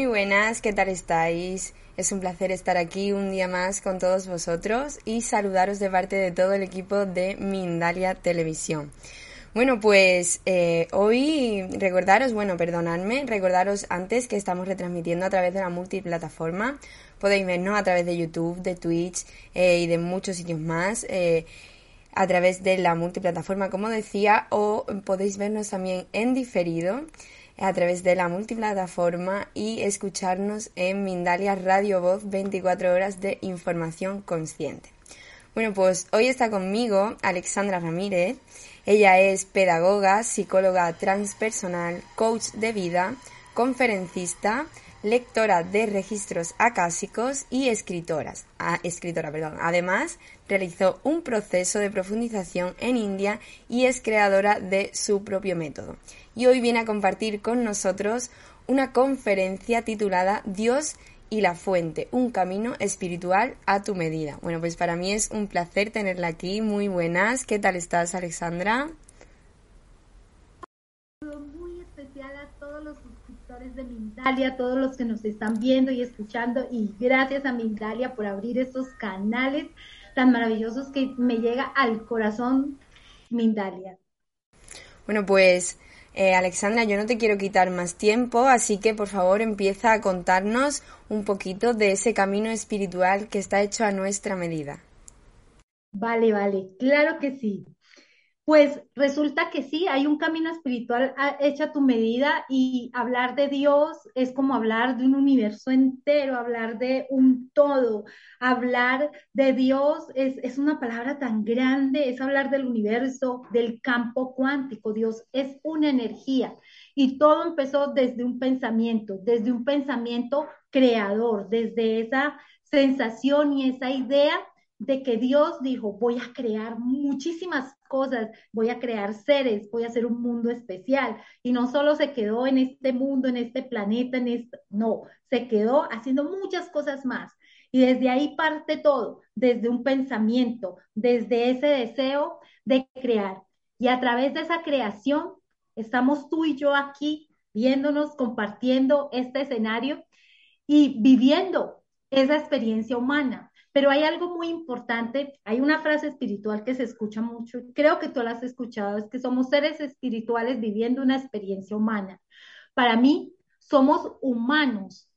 Muy buenas, ¿qué tal estáis? Es un placer estar aquí un día más con todos vosotros y saludaros de parte de todo el equipo de Mindalia Televisión. Bueno, pues eh, hoy recordaros, bueno, perdonadme, recordaros antes que estamos retransmitiendo a través de la multiplataforma. Podéis vernos a través de YouTube, de Twitch eh, y de muchos sitios más. Eh, a través de la multiplataforma, como decía, o podéis vernos también en diferido a través de la multiplataforma y escucharnos en Mindalia Radio Voz 24 horas de información consciente. Bueno, pues hoy está conmigo Alexandra Ramírez. Ella es pedagoga, psicóloga transpersonal, coach de vida, conferencista, lectora de registros acásicos y escritoras, escritora. Perdón. Además, realizó un proceso de profundización en India y es creadora de su propio método y hoy viene a compartir con nosotros una conferencia titulada Dios y la fuente, un camino espiritual a tu medida. Bueno, pues para mí es un placer tenerla aquí. Muy buenas. ¿Qué tal estás, Alexandra? Muy especial a todos los suscriptores de Mindalia, todos los que nos están viendo y escuchando y gracias a Mindalia por abrir estos canales tan maravillosos que me llega al corazón Mindalia. Bueno, pues eh, Alexandra, yo no te quiero quitar más tiempo, así que por favor empieza a contarnos un poquito de ese camino espiritual que está hecho a nuestra medida. Vale, vale, claro que sí. Pues resulta que sí, hay un camino espiritual ah, hecho a tu medida y hablar de Dios es como hablar de un universo entero, hablar de un todo. Hablar de Dios es, es una palabra tan grande, es hablar del universo, del campo cuántico. Dios es una energía y todo empezó desde un pensamiento, desde un pensamiento creador, desde esa sensación y esa idea de que Dios dijo, voy a crear muchísimas cosas, voy a crear seres, voy a hacer un mundo especial. Y no solo se quedó en este mundo, en este planeta, en este, no, se quedó haciendo muchas cosas más. Y desde ahí parte todo, desde un pensamiento, desde ese deseo de crear. Y a través de esa creación, estamos tú y yo aquí viéndonos, compartiendo este escenario y viviendo esa experiencia humana pero hay algo muy importante, hay una frase espiritual que se escucha mucho, creo que tú la has escuchado, es que somos seres espirituales viviendo una experiencia humana. Para mí, somos humanos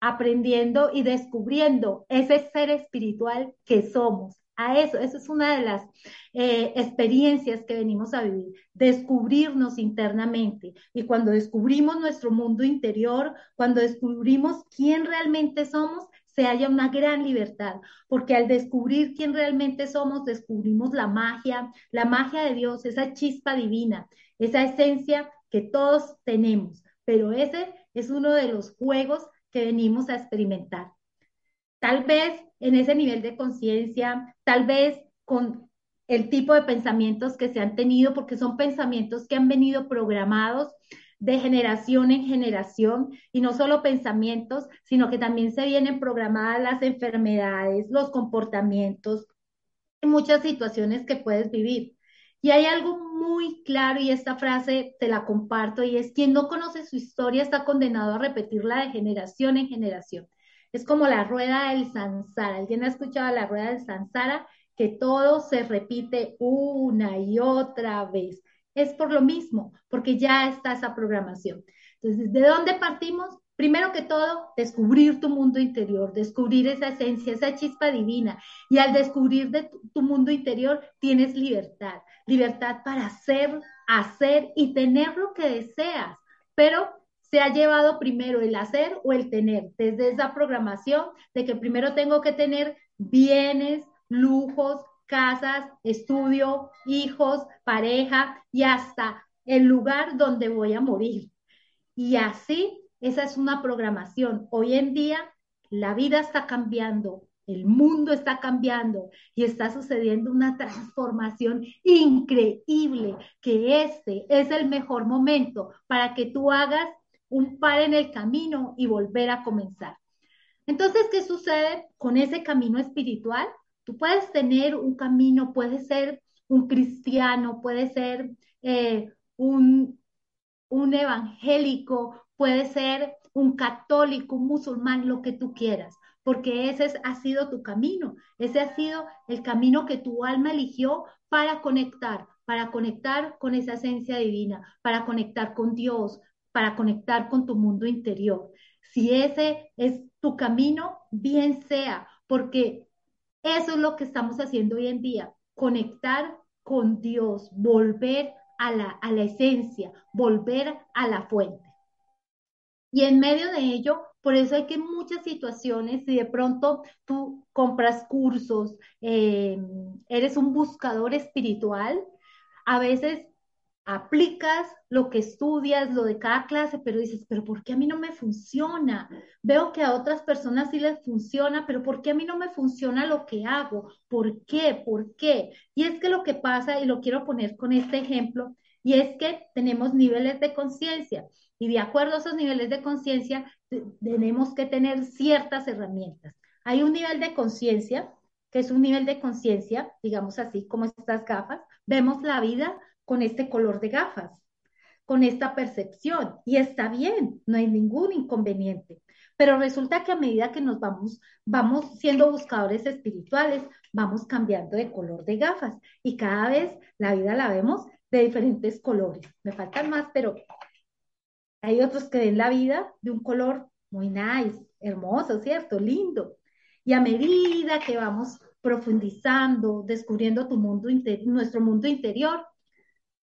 aprendiendo y descubriendo ese ser espiritual que somos. A eso, eso es una de las eh, experiencias que venimos a vivir, descubrirnos internamente. Y cuando descubrimos nuestro mundo interior, cuando descubrimos quién realmente somos, se haya una gran libertad, porque al descubrir quién realmente somos, descubrimos la magia, la magia de Dios, esa chispa divina, esa esencia que todos tenemos, pero ese es uno de los juegos que venimos a experimentar. Tal vez en ese nivel de conciencia, tal vez con el tipo de pensamientos que se han tenido, porque son pensamientos que han venido programados de generación en generación y no solo pensamientos, sino que también se vienen programadas las enfermedades, los comportamientos, muchas situaciones que puedes vivir. Y hay algo muy claro y esta frase te la comparto y es quien no conoce su historia está condenado a repetirla de generación en generación. Es como la rueda del Sansara. ¿Alguien ha escuchado la rueda del Sansara? Que todo se repite una y otra vez. Es por lo mismo, porque ya está esa programación. Entonces, ¿de dónde partimos? Primero que todo, descubrir tu mundo interior, descubrir esa esencia, esa chispa divina. Y al descubrir de tu, mundo interior, tienes libertad, libertad para hacer, hacer y tener lo que deseas. Pero se ha llevado primero el hacer o el tener, desde esa programación de que primero tengo que tener bienes, lujos, casas, estudio, hijos, pareja y hasta el lugar donde voy a morir. Y así esa es una programación. Hoy en día la vida está cambiando, el mundo está cambiando y está sucediendo una transformación increíble, que este es el mejor momento para que tú hagas un par en el camino y volver a comenzar. Entonces, ¿qué sucede con ese camino espiritual? Tú puedes tener un camino, puede ser un cristiano, puede ser eh, un, un evangélico, puede ser un católico, un musulmán, lo que tú quieras, porque ese ha sido tu camino, ese ha sido el camino que tu alma eligió para conectar, para conectar con esa esencia divina, para conectar con Dios, para conectar con tu mundo interior. Si ese es tu camino, bien sea, porque eso es lo que estamos haciendo hoy en día, conectar con Dios, volver a la, a la esencia, volver a la fuente. Y en medio de ello, por eso hay que muchas situaciones, si de pronto tú compras cursos, eh, eres un buscador espiritual, a veces aplicas lo que estudias, lo de cada clase, pero dices, pero ¿por qué a mí no me funciona? Veo que a otras personas sí les funciona, pero ¿por qué a mí no me funciona lo que hago? ¿Por qué? ¿Por qué? Y es que lo que pasa, y lo quiero poner con este ejemplo, y es que tenemos niveles de conciencia. Y de acuerdo a esos niveles de conciencia, tenemos que tener ciertas herramientas. Hay un nivel de conciencia, que es un nivel de conciencia, digamos así, como estas gafas. Vemos la vida con este color de gafas, con esta percepción, y está bien, no hay ningún inconveniente. Pero resulta que a medida que nos vamos, vamos siendo buscadores espirituales, vamos cambiando de color de gafas y cada vez la vida la vemos de diferentes colores. Me faltan más, pero hay otros que ven la vida de un color muy nice, hermoso, ¿cierto? Lindo. Y a medida que vamos profundizando, descubriendo tu mundo nuestro mundo interior,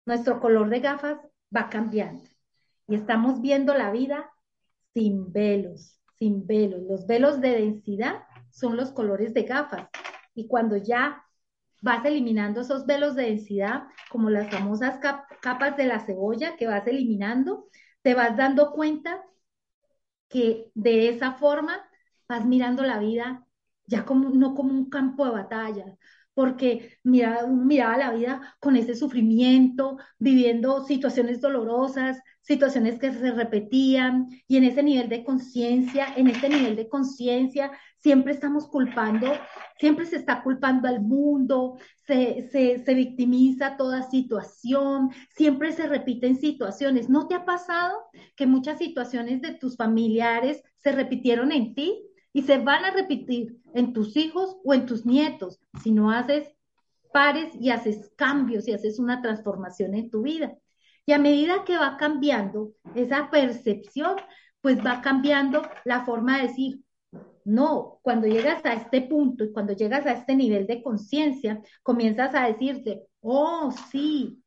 nuestro color de gafas va cambiando. Y estamos viendo la vida sin velos, sin velos. Los velos de densidad son los colores de gafas. Y cuando ya vas eliminando esos velos de densidad, como las famosas capas de la cebolla que vas eliminando, te vas dando cuenta que de esa forma vas mirando la vida ya como, no como un campo de batalla, porque miraba, la vida con ese sufrimiento, viviendo situaciones dolorosas, situaciones que se repetían, y en ese nivel de conciencia, en ese nivel de conciencia, siempre estamos culpando, siempre se está culpando al mundo, se, se victimiza toda situación, siempre se repiten situaciones. ¿No te ha pasado que muchas situaciones de tus familiares se repitieron en ti? Y se van a repetir en tus hijos o en tus nietos si no haces pares y haces cambios y haces una transformación en tu vida. Y a medida que va cambiando esa percepción, pues va cambiando la forma de decir, no, cuando llegas a este punto y cuando llegas a este nivel de conciencia, comienzas a decirte, oh, sí,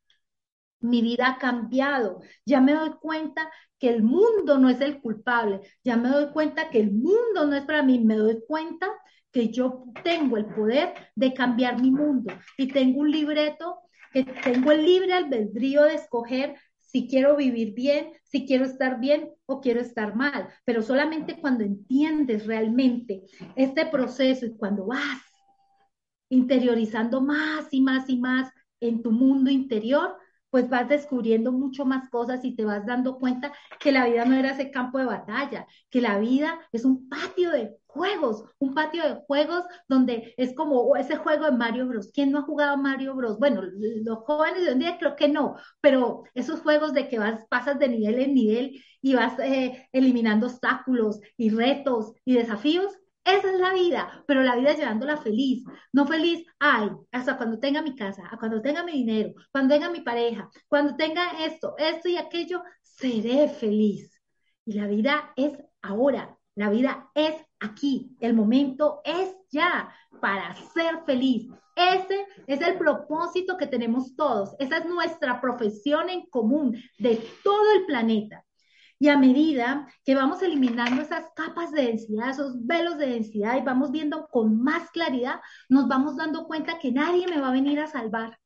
mi vida ha cambiado, ya me doy cuenta que el mundo no es el culpable, ya me doy cuenta que el mundo no es para mí, me doy cuenta que yo tengo el poder de cambiar mi mundo. Y tengo un libreto, que tengo el libre albedrío de escoger si quiero vivir bien, si quiero estar bien o quiero estar mal, pero solamente cuando entiendes realmente este proceso y cuando vas interiorizando más y más y más en tu mundo interior, pues vas descubriendo mucho más cosas y te vas dando cuenta que la vida no era ese campo de batalla, que la vida es un patio de juegos, un patio de juegos donde es como ese juego de Mario Bros. ¿Quién no ha jugado Mario Bros? Bueno, los jóvenes de hoy día creo que no, pero esos juegos de que vas, pasas de nivel en nivel y vas eh, eliminando obstáculos y retos y desafíos, esa es la vida, pero la vida llevándola feliz, no feliz, ay, hasta cuando tenga mi casa, cuando tenga mi dinero, cuando tenga mi pareja, cuando tenga esto, esto y aquello, seré feliz. Y la vida es ahora, la vida es aquí, el momento es ya para ser feliz. Ese es el propósito que tenemos todos, esa es nuestra profesión en común de todo el planeta. Y a medida que vamos eliminando esas capas de densidad, esos velos de densidad y vamos viendo con más claridad, nos vamos dando cuenta que nadie me va a venir a salvar,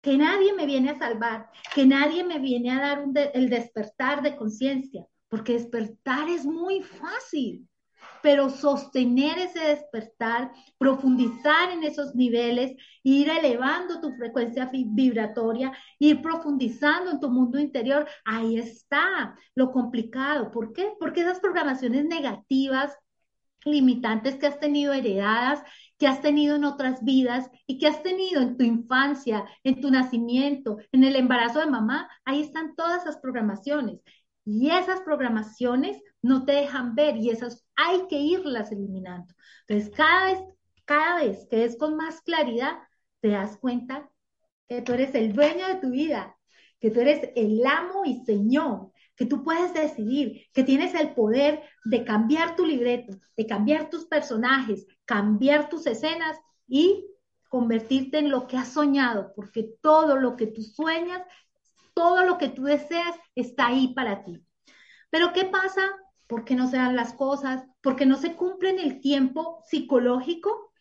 que nadie me viene a salvar, que nadie me viene a dar el despertar de conciencia, porque despertar es muy fácil pero sostener ese despertar, profundizar en esos niveles, ir elevando tu frecuencia vibratoria, ir profundizando en tu mundo interior, ahí está lo complicado. ¿Por qué? Porque esas programaciones negativas, limitantes que has tenido heredadas, que has tenido en otras vidas y que has tenido en tu infancia, en tu nacimiento, en el embarazo de mamá, ahí están todas esas programaciones. Y esas programaciones no te dejan ver y esas hay que irlas eliminando. Entonces, cada vez, cada vez que es con más claridad, te das cuenta que tú eres el dueño de tu vida, que tú eres el amo y señor, que tú puedes decidir, que tienes el poder de cambiar tu libreto, de cambiar tus personajes, cambiar tus escenas y convertirte en lo que has soñado, porque todo lo que tú sueñas todo lo que tú deseas está ahí para ti. Pero ¿qué pasa? ¿Por qué no se dan las cosas? ¿Por qué no se cumple el tiempo psicológico?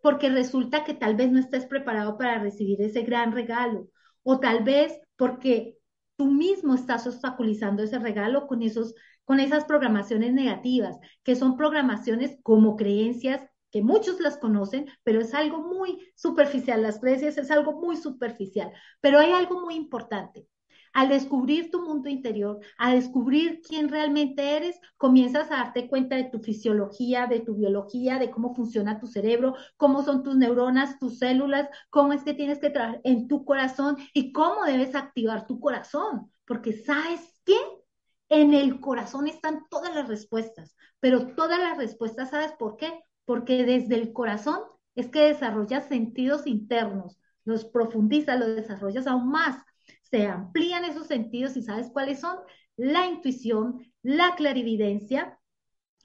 Porque resulta que tal vez no estés preparado para recibir ese gran regalo. O tal vez porque tú mismo estás obstaculizando ese regalo con, esos, con esas programaciones negativas, que son programaciones como creencias que muchos las conocen, pero es algo muy superficial. Las creencias es algo muy superficial. Pero hay algo muy importante. Al descubrir tu mundo interior, a descubrir quién realmente eres, comienzas a darte cuenta de tu fisiología, de tu biología, de cómo funciona tu cerebro, cómo son tus neuronas, tus células, cómo es que tienes que trabajar en tu corazón y cómo debes activar tu corazón. Porque sabes qué? En el corazón están todas las respuestas, pero todas las respuestas, ¿sabes por qué? Porque desde el corazón es que desarrollas sentidos internos, los profundizas, los desarrollas aún más se amplían esos sentidos y sabes cuáles son la intuición, la clarividencia,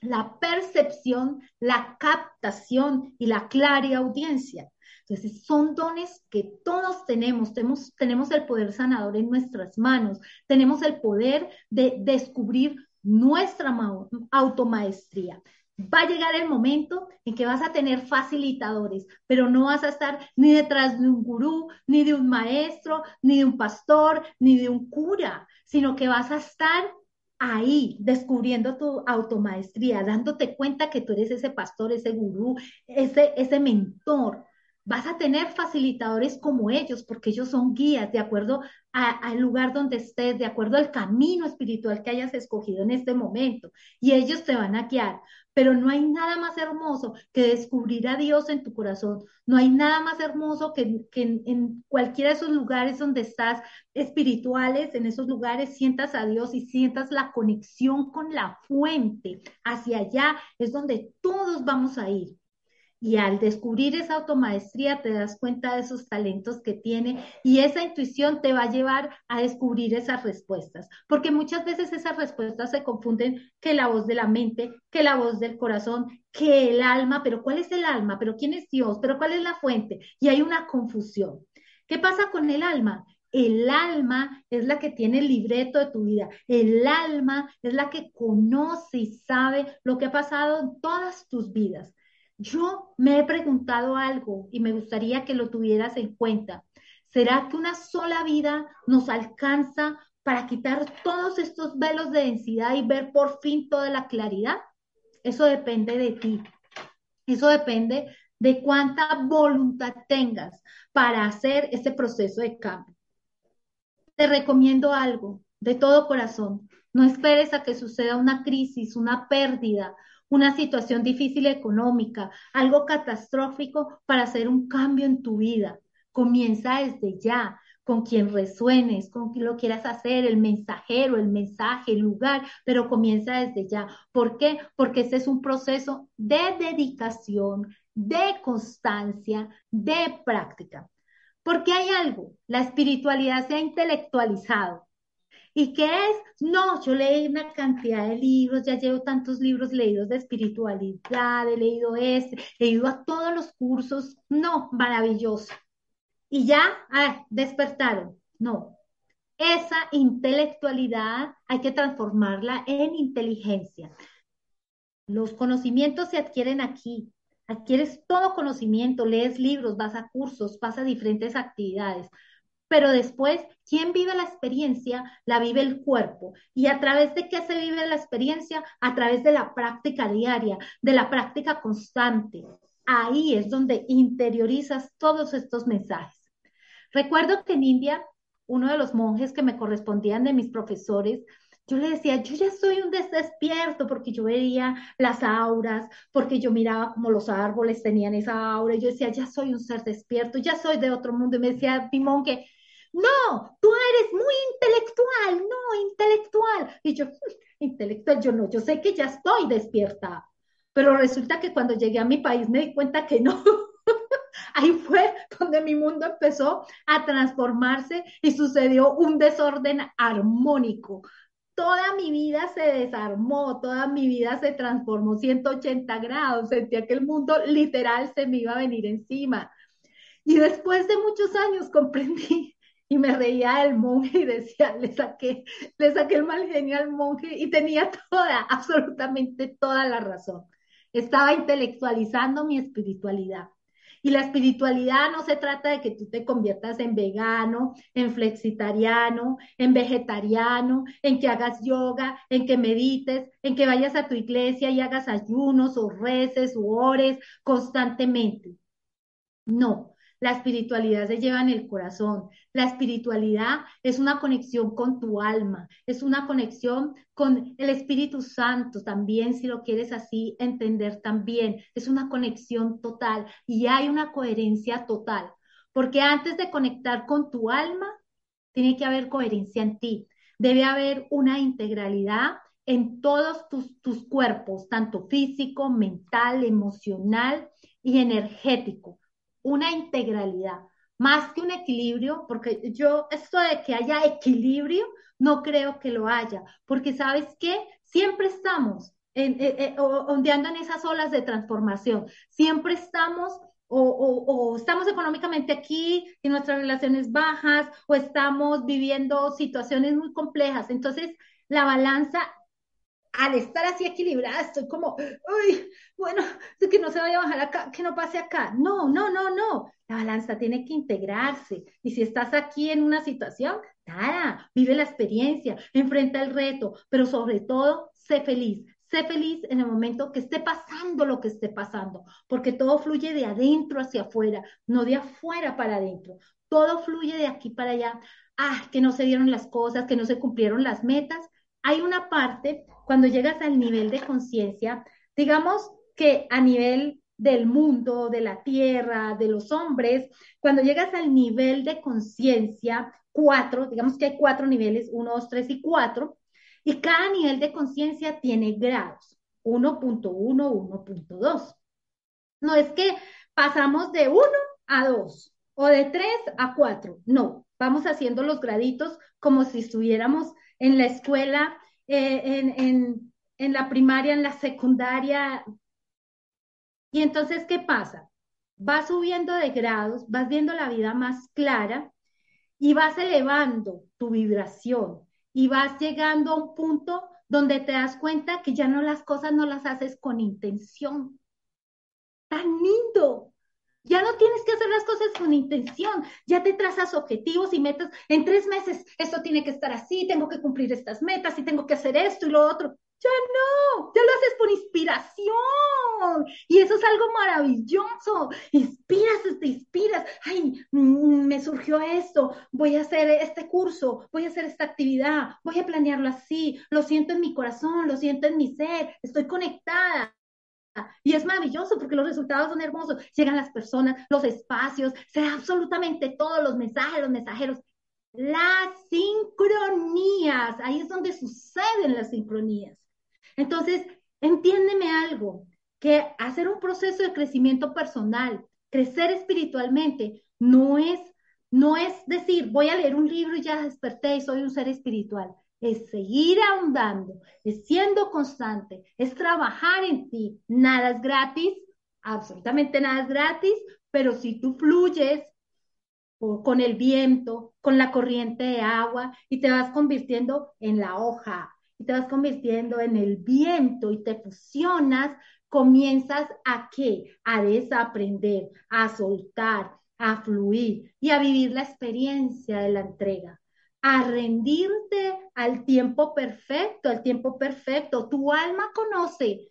la percepción, la captación y la audiencia. Entonces, son dones que todos tenemos. tenemos. Tenemos el poder sanador en nuestras manos. Tenemos el poder de descubrir nuestra automaestría va a llegar el momento en que vas a tener facilitadores, pero no vas a estar ni detrás de un gurú, ni de un maestro, ni de un pastor, ni de un cura, sino que vas a estar ahí descubriendo tu automaestría, dándote cuenta que tú eres ese pastor, ese gurú, ese, ese mentor, vas a tener facilitadores como ellos, porque ellos son guías de acuerdo al lugar donde estés, de acuerdo al camino espiritual que hayas escogido en este momento, y ellos te van a guiar. Pero no hay nada más hermoso que descubrir a Dios en tu corazón. No hay nada más hermoso que, que en, cualquiera de esos lugares donde estás espirituales, en esos lugares sientas a Dios y sientas la conexión con la fuente. Hacia allá es donde todos vamos a ir. Y al descubrir esa automaestría te das cuenta de esos talentos que tiene y esa intuición te va a llevar a descubrir esas respuestas, porque muchas veces esas respuestas se confunden que la voz de la mente, que la voz del corazón, que el alma, pero ¿cuál es el alma? ¿Pero quién es Dios? ¿Pero cuál es la fuente? Y hay una confusión. ¿Qué pasa con el alma? El alma es la que tiene el libreto de tu vida. El alma es la que conoce y sabe lo que ha pasado en todas tus vidas. Yo me he preguntado algo y me gustaría que lo tuvieras en cuenta. ¿Será que una sola vida nos alcanza para quitar todos estos velos de densidad y ver por fin toda la claridad? Eso depende de ti. Eso depende de cuánta voluntad tengas para hacer ese proceso de cambio. Te recomiendo algo de todo corazón. No esperes a que suceda una crisis, una pérdida, una situación difícil económica, algo catastrófico para hacer un cambio en tu vida. Comienza desde ya, con quien resuenes, con quien lo quieras hacer, el mensajero, el mensaje, el lugar, pero comienza desde ya. ¿Por qué? Porque este es un proceso de dedicación, de constancia, de práctica. Porque hay algo, la espiritualidad se ha intelectualizado. ¿Y qué es? No, yo leí una cantidad de libros, ya llevo tantos libros leídos de espiritualidad, he leído este, he ido a todos los cursos. No, maravilloso. Y ya, ay, despertaron. No, esa intelectualidad hay que transformarla en inteligencia. Los conocimientos se adquieren aquí, adquieres todo conocimiento, lees libros, vas a cursos, vas a diferentes actividades. Pero después, ¿quién vive la experiencia? La vive el cuerpo. ¿Y a través de qué se vive la experiencia? A través de la práctica diaria, de la práctica constante. Ahí es donde interiorizas todos estos mensajes. Recuerdo que en India, uno de los monjes que me correspondían de mis profesores, yo le decía, yo ya soy un despierto porque yo veía las auras, porque yo miraba como los árboles tenían esa aura, yo decía, ya soy un ser despierto, ya soy de otro mundo. Y me decía mi monje, no, tú eres muy intelectual, no, intelectual. Y yo, intelectual, yo no, yo sé que ya estoy despierta. Pero resulta que cuando llegué a mi país me di cuenta que no. Ahí fue donde mi mundo empezó a transformarse y sucedió un desorden armónico toda mi vida se desarmó, toda mi vida se transformó 180 grados, sentía que el mundo literal se me iba a venir encima. Y después de muchos años comprendí y me reía del monje y decía, le saqué, le saqué el mal genio al monje y tenía toda, absolutamente toda la razón. Estaba intelectualizando mi espiritualidad. Y la espiritualidad no se trata de que tú te conviertas en vegano, en flexitariano, en vegetariano, en que hagas yoga, en que medites, en que vayas a tu iglesia y hagas ayunos o reces o ores constantemente. No, la espiritualidad se lleva en el corazón. La espiritualidad es una conexión con tu alma, es una conexión con el Espíritu Santo también, si lo quieres así entender también. Es una conexión total y hay una coherencia total. Porque antes de conectar con tu alma, tiene que haber coherencia en ti. Debe haber una integralidad en todos tus, tus cuerpos, tanto físico, mental, emocional y energético una integralidad, más que un equilibrio, porque yo esto de que haya equilibrio, no creo que lo haya, porque sabes que siempre estamos en, eh, eh, ondeando en esas olas de transformación, siempre estamos o, o, estamos económicamente aquí y nuestras relaciones bajas, o estamos viviendo situaciones muy complejas. Entonces, la balanza al estar así equilibrada, estoy como, uy, bueno, que no se vaya a bajar acá, que no pase acá. No, no, no, no. La balanza tiene que integrarse. Y si estás aquí en una situación, nada, vive la experiencia, enfrenta el reto, pero sobre todo, sé feliz. Sé feliz en el momento que esté pasando lo que esté pasando, porque todo fluye de adentro hacia afuera, no de afuera para adentro. Todo fluye de aquí para allá. Ah, que no se dieron las cosas, que no se cumplieron las metas. Hay una parte cuando llegas al nivel de conciencia, digamos que a nivel del mundo, de la tierra, de los hombres, cuando llegas al nivel de conciencia, cuatro, digamos que hay cuatro niveles, uno, dos, tres y cuatro, y cada nivel de conciencia tiene grados, 1.1, 1.2. No es que pasamos de 1 a 2 o de 3 a 4, no, vamos haciendo los graditos como si estuviéramos en la escuela eh, en, en la primaria, en la secundaria. Y entonces, ¿qué pasa? Vas subiendo de grados, vas viendo la vida más clara y vas elevando tu vibración y vas llegando a un punto donde te das cuenta que ya no las cosas no las haces con intención. Tan lindo, ya no tienes que hacer las cosas con intención, ya te trazas objetivos y metas. En tres meses esto tiene que estar así, tengo que cumplir estas metas y tengo que hacer esto y lo otro. Ya no, ya lo haces por inspiración. Y eso es algo maravilloso. Inspiras, te inspiras. Ay, mm, me surgió esto, voy a hacer este curso, voy a hacer esta actividad, voy a planearlo así. Lo siento en mi corazón, lo siento en mi ser, estoy conectada Y es maravilloso porque los resultados son hermosos. Llegan las personas, los espacios, se da absolutamente todos los mensajes, los mensajeros. Las sincronías, ahí es donde suceden las sincronías. Entonces, entiéndeme algo, que hacer un proceso de crecimiento personal, crecer espiritualmente, no es, no es decir, voy a leer un libro y ya desperté y soy un ser espiritual. Es seguir ahondando, es siendo constante, es trabajar en ti. Nada es gratis, absolutamente nada es gratis, pero si tú fluyes con el viento, con la corriente de agua y te vas convirtiendo en la hoja y te vas convirtiendo en el viento y te fusionas, comienzas a qué? A desaprender, a soltar, a fluir y a vivir la experiencia de la entrega, a rendirte al tiempo perfecto, al tiempo perfecto. Tu alma conoce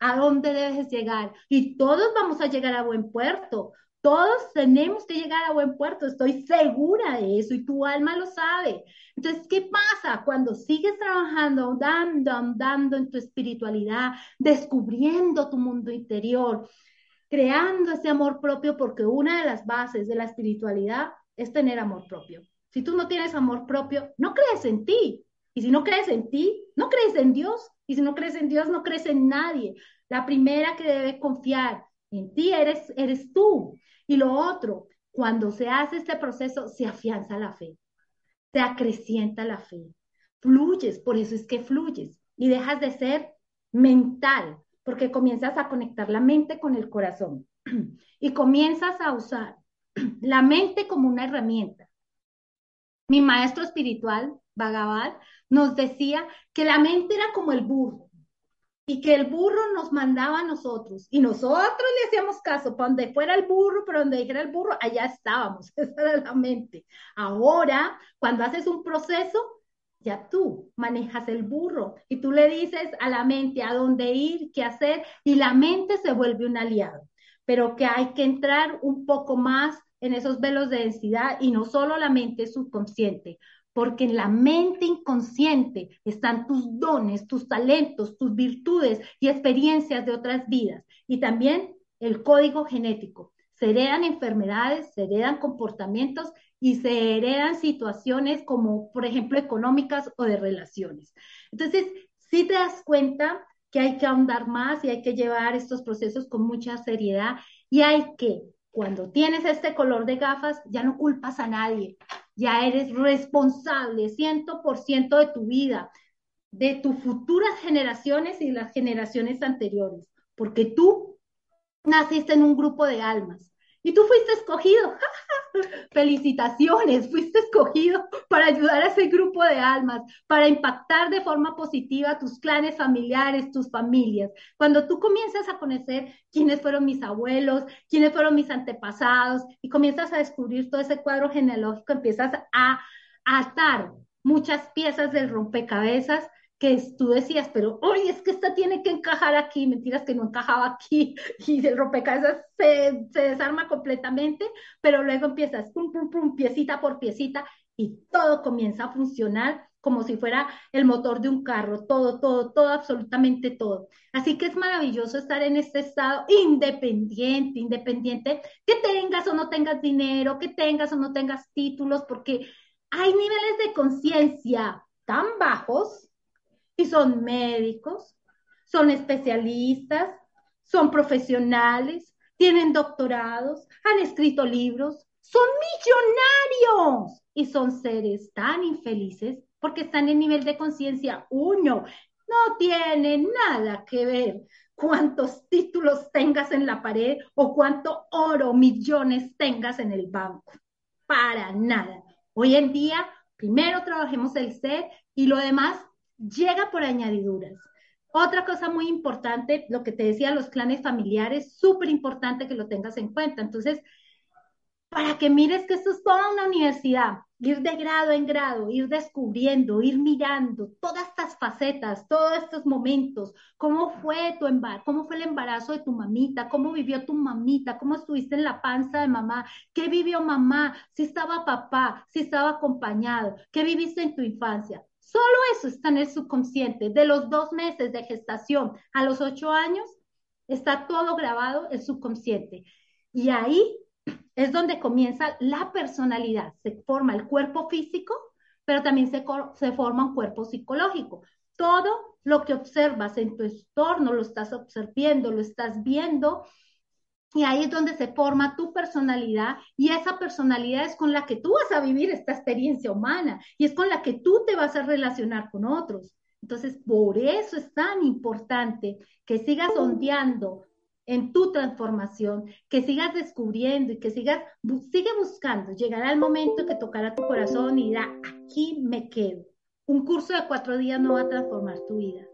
a dónde debes llegar y todos vamos a llegar a buen puerto. Todos tenemos que llegar a buen puerto, estoy segura de eso y tu alma lo sabe. Entonces, ¿qué pasa cuando sigues trabajando, andando, andando en tu espiritualidad, descubriendo tu mundo interior, creando ese amor propio? Porque una de las bases de la espiritualidad es tener amor propio. Si tú no tienes amor propio, no crees en ti. Y si no crees en ti, no crees en Dios. Y si no crees en Dios, no crees en nadie. La primera que debe confiar en ti eres, eres tú. Y lo otro, cuando se hace este proceso, se afianza la fe, se acrecienta la fe, fluyes, por eso es que fluyes y dejas de ser mental, porque comienzas a conectar la mente con el corazón y comienzas a usar la mente como una herramienta. Mi maestro espiritual, Bhagavad, nos decía que la mente era como el burro y que el burro nos mandaba a nosotros y nosotros le hacíamos caso, para donde fuera el burro, pero donde dijera el burro, allá estábamos, esa era la mente. Ahora, cuando haces un proceso, ya tú manejas el burro y tú le dices a la mente a dónde ir, qué hacer y la mente se vuelve un aliado, pero que hay que entrar un poco más en esos velos de densidad y no solo la mente subconsciente, porque en la mente inconsciente están tus dones, tus talentos, tus virtudes y experiencias de otras vidas. Y también el código genético. Se heredan enfermedades, se heredan comportamientos y se heredan situaciones como, por ejemplo, económicas o de relaciones. Entonces, si te das cuenta que hay que ahondar más y hay que llevar estos procesos con mucha seriedad y hay que, cuando tienes este color de gafas, ya no culpas a nadie, ya eres responsable 100% de tu vida, de tus futuras generaciones y las generaciones anteriores, porque tú naciste en un grupo de almas y tú fuiste escogido. Felicitaciones, fuiste escogido para ayudar a ese grupo de almas, para impactar de forma positiva tus clanes familiares, tus familias. Cuando tú comienzas a conocer quiénes fueron mis abuelos, quiénes fueron mis antepasados y comienzas a descubrir todo ese cuadro genealógico, empiezas a atar muchas piezas del rompecabezas que tú decías, pero oye, es que esta tiene que encajar aquí, mentiras que no encajaba aquí, y el rompecabezas se, se desarma completamente, pero luego empiezas pum, pum, pum, piecita por piecita, y todo comienza a funcionar como si fuera el motor de un carro, todo, todo, todo, absolutamente todo. Así que es maravilloso estar en este estado independiente, independiente, que tengas o no tengas dinero, que tengas o no tengas títulos, porque hay niveles de conciencia tan bajos y son médicos, son especialistas, son profesionales, tienen doctorados, han escrito libros, son millonarios y son seres tan infelices porque están en nivel de conciencia uno. No tiene nada que ver cuántos títulos tengas en la pared o cuánto oro, millones tengas en el banco. Para nada. Hoy en día, primero trabajemos el ser y lo demás llega por añadiduras. Otra cosa muy importante, lo que te decía, los clanes familiares, súper importante que lo tengas en cuenta. Entonces, para que mires que esto es toda una universidad, ir de grado en grado, ir descubriendo, ir mirando todas estas facetas, todos estos momentos, cómo fue tu embarazo, cómo fue el embarazo de tu mamita, cómo vivió tu mamita, cómo estuviste en la panza de mamá, qué vivió mamá, si estaba papá, si estaba acompañado, qué viviste en tu infancia. Solo eso está en el subconsciente. De los dos meses de gestación a los ocho años, está todo grabado, el subconsciente. Y ahí es donde comienza la personalidad. Se forma el cuerpo físico, pero también se, se forma un cuerpo psicológico. Todo lo que observas en tu entorno lo estás observando, lo estás viendo. Y ahí es donde se forma tu personalidad y esa personalidad es con la que tú vas a vivir esta experiencia humana y es con la que tú te vas a relacionar con otros. Entonces, por eso es tan importante que sigas ondeando en tu transformación, que sigas descubriendo y que sigas, sigue buscando. Llegará el momento que tocará tu corazón y dirá, aquí me quedo. Un curso de cuatro días no va a transformar tu vida.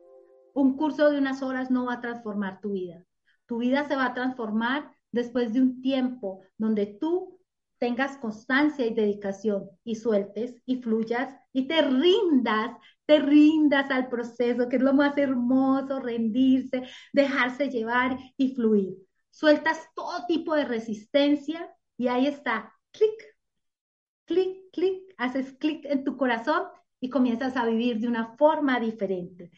Un curso de unas horas no va a transformar tu vida. Tu vida se va a transformar después de un tiempo donde tú tengas constancia y dedicación y sueltes y fluyas y te rindas, te rindas al proceso, que es lo más hermoso, rendirse, dejarse llevar y fluir. Sueltas todo tipo de resistencia y ahí está, clic, clic, clic, haces clic en tu corazón y comienzas a vivir de una forma diferente.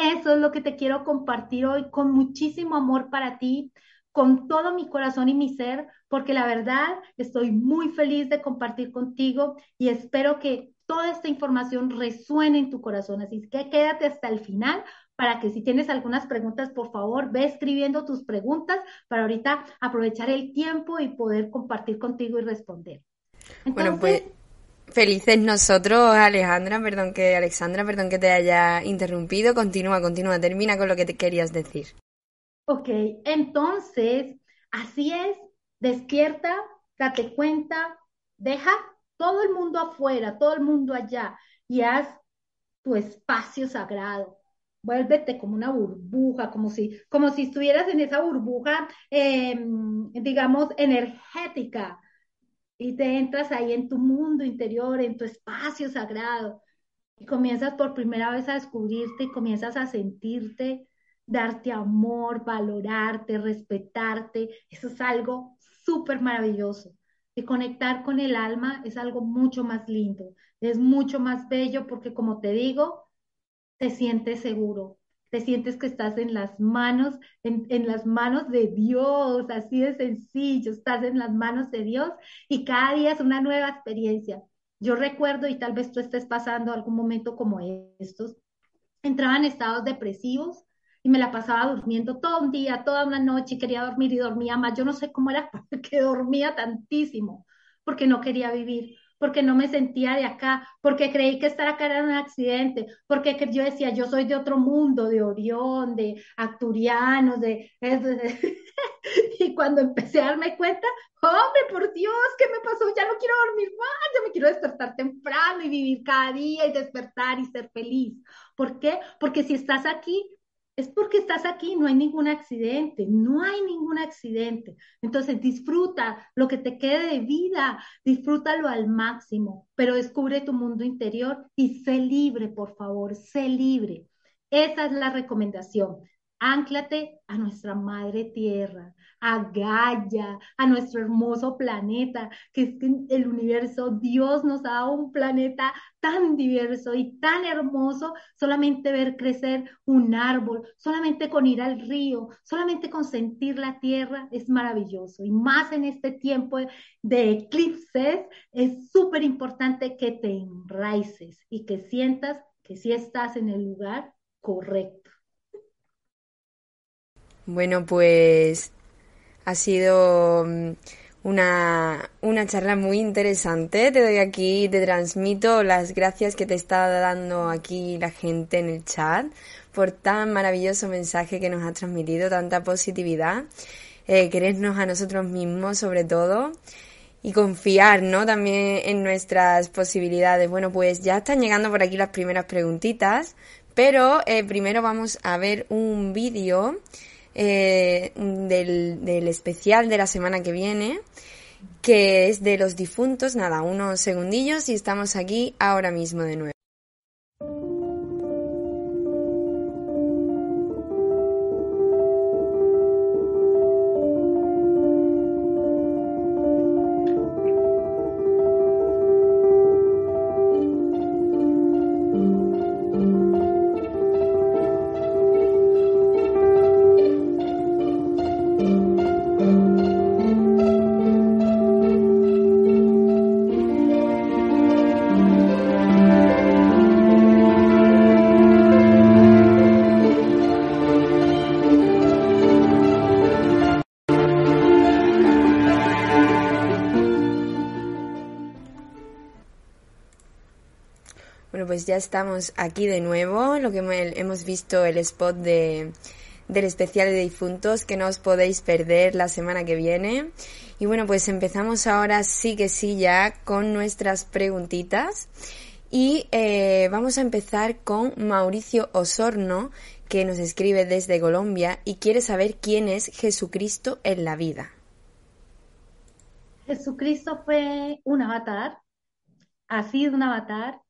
Eso es lo que te quiero compartir hoy con muchísimo amor para ti, con todo mi corazón y mi ser, porque la verdad estoy muy feliz de compartir contigo y espero que toda esta información resuene en tu corazón. Así que quédate hasta el final para que si tienes algunas preguntas, por favor, ve escribiendo tus preguntas para ahorita aprovechar el tiempo y poder compartir contigo y responder. bueno, pues felices nosotros, Alejandra, perdón que Alexandra, perdón que te haya interrumpido. Continúa, continúa, termina con lo que te querías decir. Ok, entonces, así es, despierta, date cuenta, deja todo el mundo afuera, todo el mundo allá y haz tu espacio sagrado. Vuélvete como una burbuja, como si, como si estuvieras en esa burbuja, em, digamos, energética, y te entras ahí en tu mundo interior, en tu espacio sagrado, y comienzas por primera vez a descubrirte y comienzas a sentirte darte amor, valorarte, respetarte. Eso es algo súper maravilloso. Y conectar con el alma es algo mucho más lindo, es mucho más bello porque como te digo, te sientes seguro, te sientes que estás en las manos, en, en, las manos de Dios, así de sencillo, estás en las manos de Dios y cada día es una nueva experiencia. Yo recuerdo, y tal vez tú estés pasando algún momento como estos, entraba en estados depresivos y me la pasaba durmiendo todo un día, toda una noche, y quería dormir y dormía más. Yo no sé cómo era que dormía tantísimo, porque no quería vivir, porque no me sentía de acá, porque creí que estar acá era un accidente, porque yo decía, yo soy de otro mundo, de Orión, de Acturianos, de... y cuando empecé a darme cuenta, hombre, por Dios, ¿qué me pasó? Ya no quiero dormir más, ya me quiero despertar temprano y vivir cada día y despertar y ser feliz. ¿Por qué? Porque si estás aquí, es porque estás aquí, no hay ningún accidente, no hay ningún accidente. Entonces disfruta lo que te quede de vida, disfrútalo al máximo, pero descubre tu mundo interior y sé libre, por favor, sé libre. Esa es la recomendación. Ánclate a nuestra madre tierra, a Gaia, a nuestro hermoso planeta, que es el universo, Dios nos ha dado un planeta tan diverso y tan hermoso, solamente ver crecer un árbol, solamente con ir al río, solamente con sentir la tierra es maravilloso. Y más en este tiempo de eclipses, es súper importante que te enraices y que sientas que sí estás en el lugar correcto. Bueno, pues ha sido mm, una, una charla muy interesante. Te doy aquí, te transmito las gracias que te está dando aquí la gente en el chat por tan maravilloso mensaje que nos ha transmitido, tanta positividad, eh, querernos a nosotros mismos sobre todo y confiar, ¿no? También en nuestras posibilidades. Bueno, pues ya están llegando por aquí las primeras preguntitas, pero eh, primero vamos a ver un vídeo eh, del, del especial de la semana que viene, que es de los difuntos. Nada, unos segundillos y estamos aquí ahora mismo de nuevo. Ya estamos aquí de nuevo, lo que hemos visto el spot de, del especial de difuntos que no os podéis perder la semana que viene. Y bueno, pues empezamos ahora sí que sí ya con nuestras preguntitas. Y eh, vamos a empezar con Mauricio Osorno, que nos escribe desde Colombia y quiere saber quién es Jesucristo en la vida. Jesucristo fue un avatar, ha sido un avatar.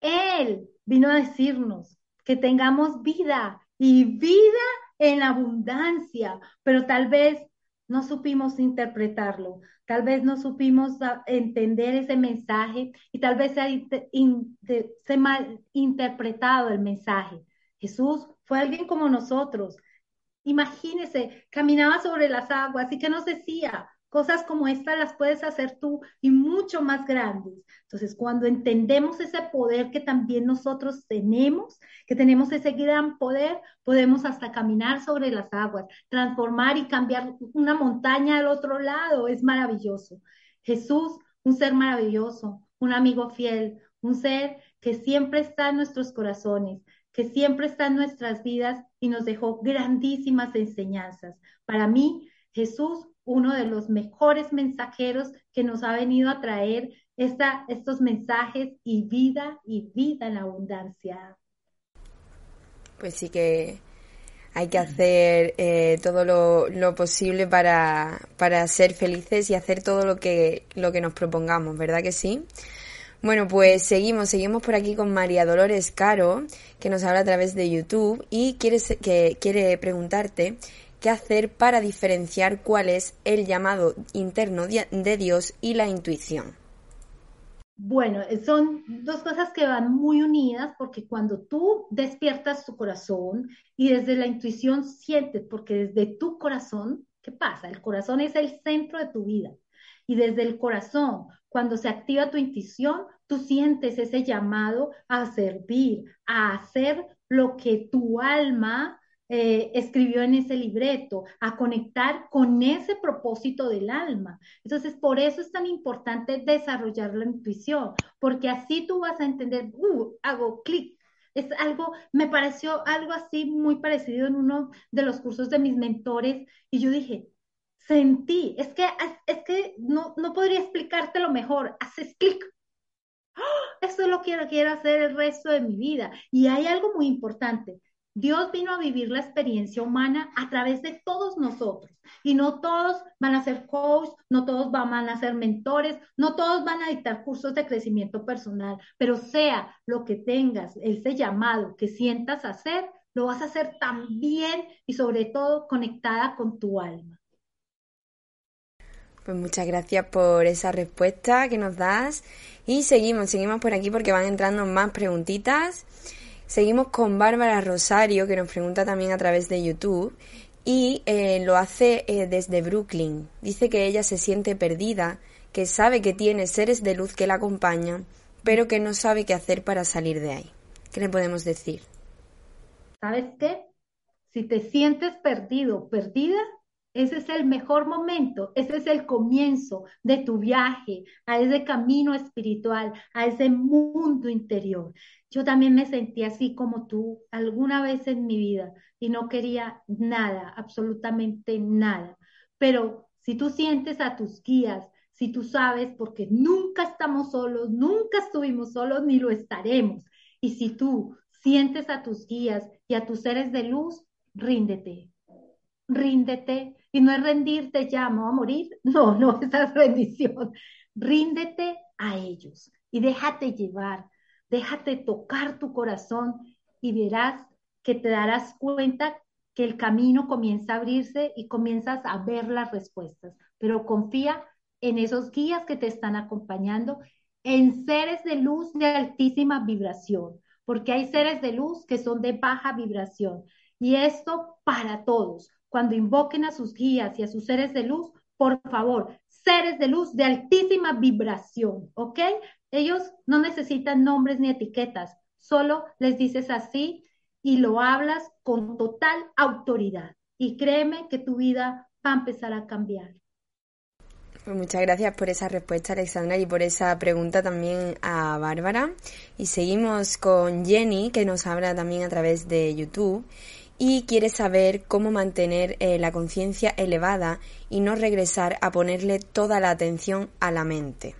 Él vino a decirnos que tengamos vida y vida en abundancia, pero tal vez no supimos interpretarlo, tal vez no supimos ah, entender ese mensaje y tal vez se ha interpretado el mensaje. Jesús fue alguien como nosotros. Imagínese, caminaba sobre las aguas y que nos decía, Cosas como esta las puedes hacer tú y mucho más grandes. Entonces, cuando entendemos ese poder que también nosotros tenemos, que tenemos ese gran poder, podemos hasta caminar sobre las aguas, transformar y cambiar una montaña al otro lado. Es maravilloso. Jesús, un ser maravilloso, un amigo fiel, un ser que siempre está en nuestros corazones, que siempre está en nuestras vidas y nos dejó grandísimas enseñanzas. Para mí, Jesús uno de los mejores mensajeros que nos ha venido a traer esta, estos mensajes y vida y vida en abundancia. Pues sí que hay que hacer eh, todo lo, posible para, para, ser felices y hacer todo lo que, lo que nos propongamos, ¿verdad que sí? Bueno, pues seguimos, seguimos por aquí con María Dolores Caro, que nos habla a través de YouTube y quiere, que, quiere preguntarte qué hacer para diferenciar cuál es el llamado interno de Dios y la intuición. Bueno, son dos cosas que van muy unidas porque cuando tú despiertas tu corazón y desde la intuición sientes, porque desde tu corazón, ¿qué pasa? El corazón es el centro de tu vida. Y desde el corazón, cuando se activa tu intuición, tú sientes ese llamado a servir, a hacer lo que tu alma eh, escribió en ese libreto, a conectar con ese propósito del alma. Entonces, por eso es tan importante desarrollar la intuición, porque así tú vas a entender, uh, hago clic. Es algo, me pareció algo así muy parecido en uno de los cursos de mis mentores y yo dije, sentí, es que, es que no, no podría explicártelo mejor, haces clic, ¡Oh! Eso es lo que quiero hacer el resto de mi vida. Y hay algo muy importante. Dios vino a vivir la experiencia humana a través de todos nosotros. Y no todos van a ser coach, no todos van a ser mentores, no todos van a dictar cursos de crecimiento personal, pero sea lo que tengas, ese llamado que sientas hacer, lo vas a hacer también y sobre todo conectada con tu alma. Pues muchas gracias por esa respuesta que nos das. Y seguimos, seguimos por aquí porque van entrando más preguntitas. Seguimos con Bárbara Rosario, que nos pregunta también a través de YouTube, y eh, lo hace eh, desde Brooklyn. Dice que ella se siente perdida, que sabe que tiene seres de luz que la acompañan, pero que no sabe qué hacer para salir de ahí. ¿Qué le podemos decir? ¿Sabes qué? Si te sientes perdido, perdida, ese es el mejor momento, ese es el comienzo de tu viaje a ese camino espiritual, a ese mundo interior. Yo también me sentí así como tú alguna vez en mi vida y no quería nada, absolutamente nada. Pero si tú sientes a tus guías, si tú sabes, porque nunca estamos solos, nunca estuvimos solos ni lo estaremos. Y si tú sientes a tus guías y a tus seres de luz, ríndete, ríndete. Y no es rendirte ya, ¿me a morir? No, no, esa es rendición. Ríndete a ellos y déjate llevar déjate tocar tu corazón y verás que te darás cuenta que el camino comienza a abrirse y comienzas a ver las respuestas. Pero confía en esos guías que te están acompañando, en seres de luz de altísima vibración, porque hay seres de luz que son de baja vibración. Y esto para todos. Cuando invoquen a sus guías y a sus seres de luz, por favor, seres de luz de altísima vibración, ¿ok? Ellos no necesitan nombres ni etiquetas, solo les dices así y lo hablas con total autoridad. Y créeme que tu vida va a empezar a cambiar. Pues muchas gracias por esa respuesta, Alexandra, y por esa pregunta también a Bárbara. Y seguimos con Jenny, que nos habla también a través de YouTube y quiere saber cómo mantener eh, la conciencia elevada y no regresar a ponerle toda la atención a la mente.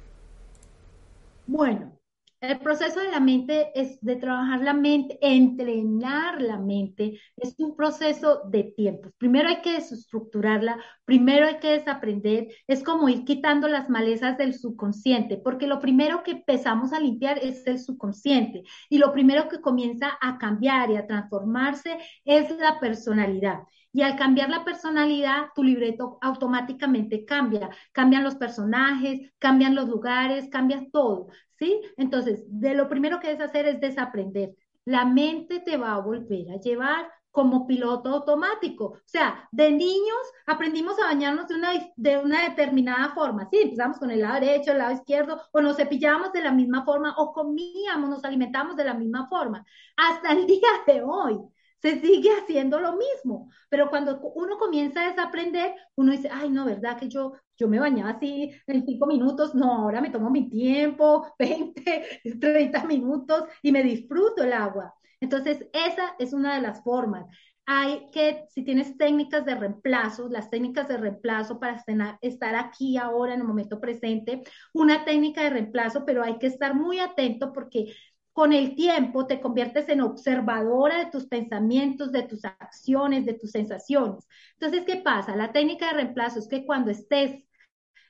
Bueno, el proceso de la mente es de trabajar la mente, entrenar la mente, es un proceso de tiempos. Primero hay que desestructurarla, primero hay que desaprender, es como ir quitando las malezas del subconsciente, porque lo primero que empezamos a limpiar es el subconsciente y lo primero que comienza a cambiar y a transformarse es la personalidad. Y al cambiar la personalidad, tu libreto automáticamente cambia. Cambian los personajes, cambian los lugares, cambia todo. ¿sí? Entonces, de lo primero que debes hacer es desaprender. La mente te va a volver a llevar como piloto automático. O sea, de niños aprendimos a bañarnos de una, de una determinada forma. Sí, empezamos con el lado derecho, el lado izquierdo, o nos cepillábamos de la misma forma, o comíamos, nos alimentábamos de la misma forma. Hasta el día de hoy se sigue haciendo lo mismo. Pero cuando uno comienza a desaprender, uno dice, ay, no, ¿verdad que yo, yo me bañaba así en cinco minutos? No, ahora me tomo mi tiempo, 20, 30 minutos y me disfruto el agua. Entonces, esa es una de las formas. Hay que, si tienes técnicas de reemplazo, las técnicas de reemplazo para estar aquí ahora en el momento presente, una técnica de reemplazo, pero hay que estar muy atento porque con el tiempo te conviertes en observadora de tus pensamientos, de tus acciones, de tus sensaciones. Entonces, ¿qué pasa? La técnica de reemplazo es que cuando estés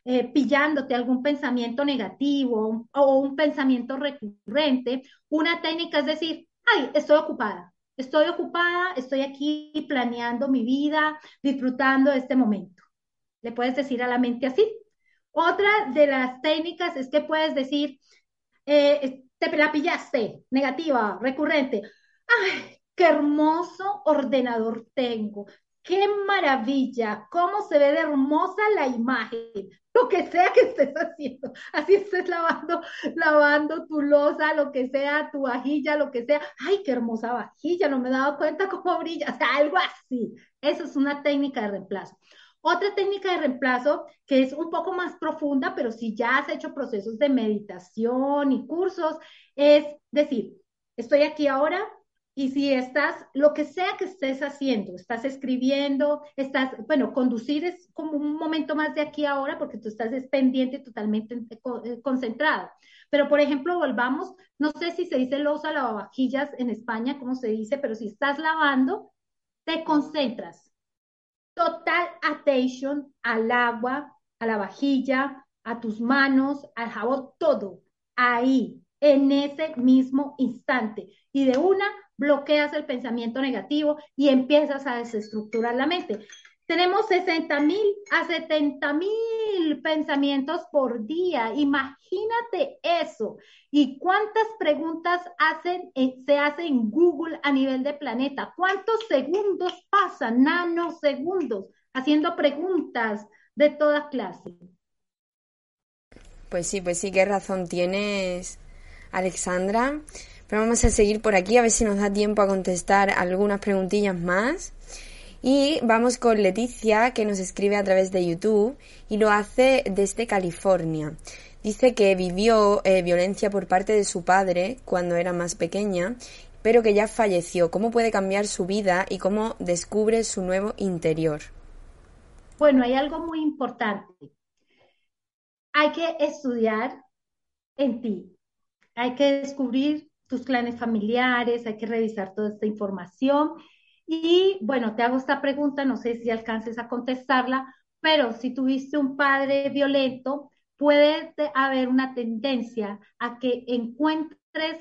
eh, pillándote algún pensamiento negativo o un pensamiento recurrente, una técnica es decir, ay, estoy ocupada, estoy ocupada, estoy aquí planeando mi vida, disfrutando de este momento. Le puedes decir a la mente así. Otra de las técnicas es que puedes decir, eh, te la pillaste, negativa, recurrente. ¡Ay, qué hermoso ordenador tengo! ¡Qué maravilla! ¿Cómo se ve de hermosa la imagen? Lo que sea que estés haciendo, así estés lavando, lavando tu losa, lo que sea, tu vajilla, lo que sea. ¡Ay, qué hermosa vajilla! No me he dado cuenta cómo brilla. O sea, algo así. Eso es una técnica de reemplazo. Otra técnica de reemplazo que es un poco más profunda, pero si ya has hecho procesos de meditación y cursos, es decir, estoy aquí ahora y si estás, lo que sea que estés haciendo, estás escribiendo, estás, bueno, conducir es como un momento más de aquí ahora porque tú estás pendiente totalmente eh, concentrado. Pero, por ejemplo, volvamos, no sé si se dice losa lavavajillas en España, cómo se dice, pero si estás lavando, te concentras total attention al agua, a la vajilla, a tus manos, al jabón, todo ahí, en ese mismo instante. Y de una bloqueas el pensamiento negativo y empiezas a desestructurar la mente. Tenemos 60 mil a 70 mil pensamientos por día. Imagínate eso. ¿Y cuántas preguntas hacen, eh, se hacen en Google a nivel de planeta? ¿Cuántos segundos pasan, nanosegundos, haciendo preguntas de toda clase? Pues sí, pues sí, qué razón tienes, Alexandra. Pero vamos a seguir por aquí a ver si nos da tiempo a contestar algunas preguntillas más. Y vamos con Leticia, que nos escribe a través de YouTube y lo hace desde California. Dice que vivió eh, violencia por parte de su padre cuando era más pequeña, pero que ya falleció. ¿Cómo puede cambiar su vida y cómo descubre su nuevo interior? Bueno, hay algo muy importante. Hay que estudiar en ti. Hay que descubrir tus clanes familiares, hay que revisar toda esta información y bueno, te hago esta pregunta, no sé si alcances a contestarla, pero si tuviste un padre violento, puede haber una tendencia a que encuentres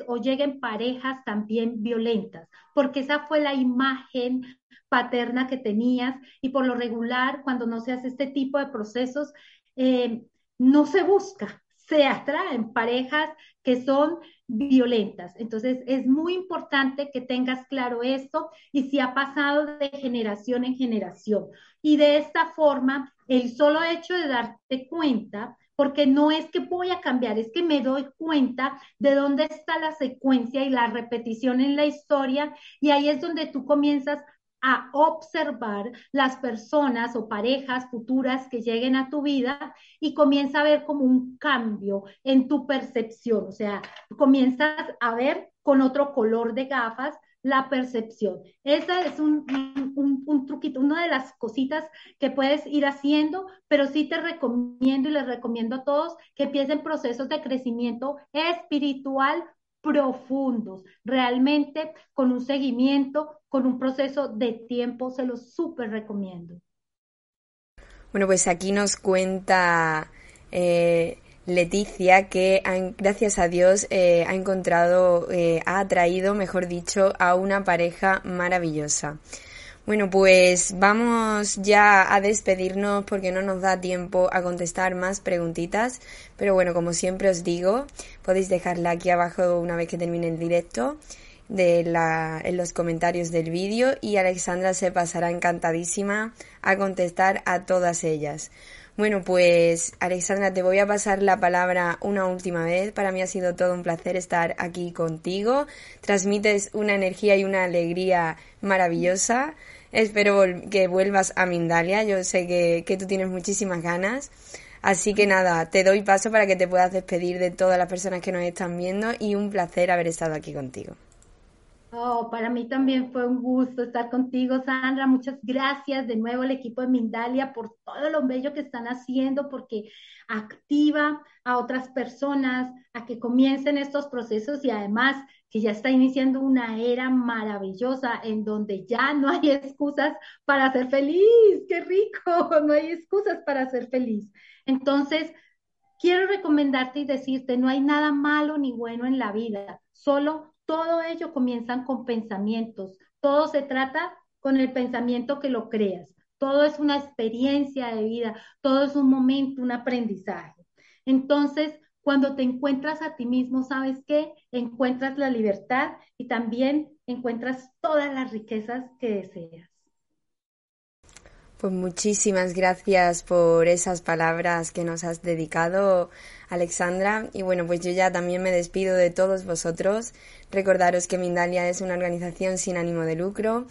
o lleguen parejas también violentas, porque esa fue la imagen paterna que tenías y por lo regular, cuando no se hace este tipo de procesos, eh, no se busca, se atraen parejas que son violentas. Entonces, es muy importante que tengas claro esto y si ha pasado de generación en generación. Y de esta forma, el solo hecho de darte cuenta, porque no es que voy a cambiar, es que me doy cuenta de dónde está la secuencia y la repetición en la historia y ahí es donde tú comienzas a observar las personas o parejas futuras que lleguen a tu vida y comienza a ver como un cambio en tu percepción, o sea, comienzas a ver con otro color de gafas la percepción. Esa es un, un, truquito, una de las cositas que puedes ir haciendo, pero sí te recomiendo y les recomiendo a todos que empiecen procesos de crecimiento espiritual profundos, realmente con un seguimiento, con un proceso de tiempo, se los súper recomiendo. Bueno, pues aquí nos cuenta eh, Leticia, que gracias a Dios eh, ha encontrado, eh, ha atraído, mejor dicho, a una pareja maravillosa. Bueno, pues vamos ya a despedirnos porque no nos da tiempo a contestar más preguntitas. Pero bueno, como siempre os digo, podéis dejarla aquí abajo una vez que termine el directo de la, en los comentarios del vídeo y Alexandra se pasará encantadísima a contestar a todas ellas. Bueno, pues Alexandra, te voy a pasar la palabra una última vez. Para mí ha sido todo un placer estar aquí contigo. Transmites una energía y una alegría maravillosa. Espero que vuelvas a Mindalia. Yo sé que, que tú tienes muchísimas ganas. Así que nada, te doy paso para que te puedas despedir de todas las personas que nos están viendo y un placer haber estado aquí contigo. Oh, para mí también fue un gusto estar contigo, Sandra. Muchas gracias de nuevo al equipo de Mindalia por todo lo bello que están haciendo, porque activa a otras personas a que comiencen estos procesos y además que ya está iniciando una era maravillosa en donde ya no hay excusas para ser feliz. ¡Qué rico! No hay excusas para ser feliz. Entonces, quiero recomendarte y decirte, no hay nada malo ni bueno en la vida, solo todo ello comienzan con pensamientos. Todo se trata con el pensamiento que lo creas. Todo es una experiencia de vida, todo es un momento, un aprendizaje. Entonces, cuando te encuentras a ti mismo, ¿sabes qué? Encuentras la libertad y también encuentras todas las riquezas que deseas. Pues muchísimas gracias por esas palabras que nos has dedicado, Alexandra. Y bueno, pues yo ya también me despido de todos vosotros. Recordaros que Mindalia es una organización sin ánimo de lucro,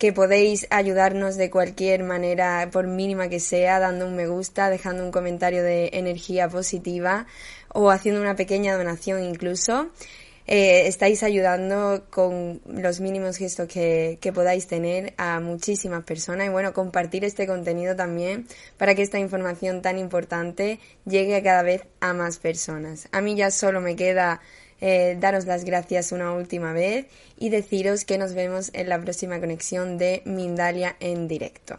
que podéis ayudarnos de cualquier manera, por mínima que sea, dando un me gusta, dejando un comentario de energía positiva o haciendo una pequeña donación incluso. Eh, estáis ayudando con los mínimos gestos que, que, podáis tener a muchísimas personas y bueno, compartir este contenido también para que esta información tan importante llegue cada vez a más personas. A mí ya solo me queda eh, daros las gracias una última vez y deciros que nos vemos en la próxima conexión de Mindalia en directo.